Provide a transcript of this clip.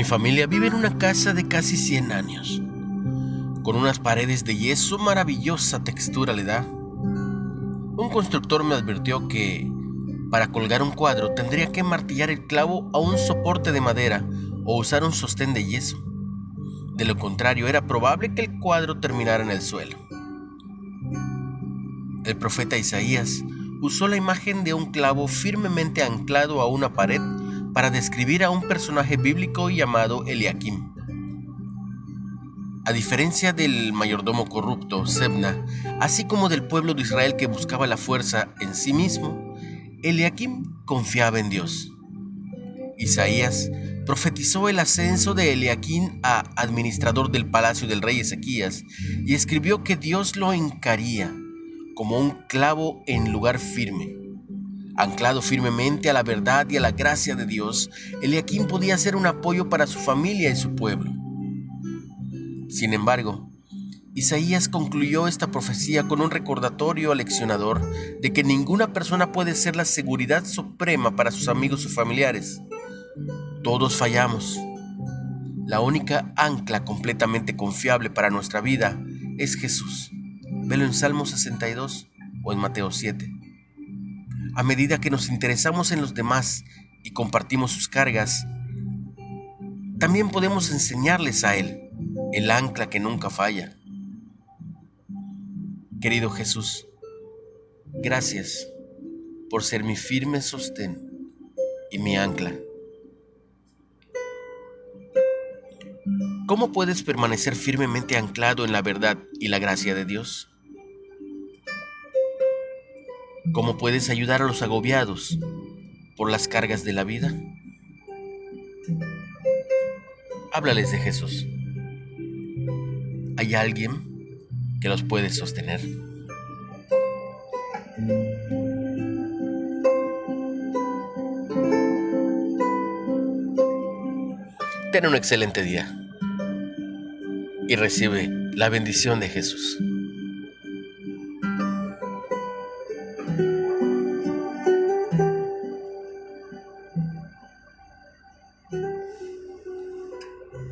Mi familia vive en una casa de casi 100 años, con unas paredes de yeso maravillosa textura le da. Un constructor me advirtió que para colgar un cuadro tendría que martillar el clavo a un soporte de madera o usar un sostén de yeso. De lo contrario, era probable que el cuadro terminara en el suelo. El profeta Isaías usó la imagen de un clavo firmemente anclado a una pared para describir a un personaje bíblico llamado Eliakim. A diferencia del mayordomo corrupto, Sebna, así como del pueblo de Israel que buscaba la fuerza en sí mismo, Eliakim confiaba en Dios. Isaías profetizó el ascenso de Eliakim a administrador del palacio del rey Ezequías y escribió que Dios lo encaría como un clavo en lugar firme. Anclado firmemente a la verdad y a la gracia de Dios, Eliakim podía ser un apoyo para su familia y su pueblo. Sin embargo, Isaías concluyó esta profecía con un recordatorio aleccionador de que ninguna persona puede ser la seguridad suprema para sus amigos o familiares. Todos fallamos. La única ancla completamente confiable para nuestra vida es Jesús. Velo en Salmo 62 o en Mateo 7. A medida que nos interesamos en los demás y compartimos sus cargas, también podemos enseñarles a Él, el ancla que nunca falla. Querido Jesús, gracias por ser mi firme sostén y mi ancla. ¿Cómo puedes permanecer firmemente anclado en la verdad y la gracia de Dios? ¿Cómo puedes ayudar a los agobiados por las cargas de la vida? Háblales de Jesús. ¿Hay alguien que los puede sostener? Ten un excelente día y recibe la bendición de Jesús.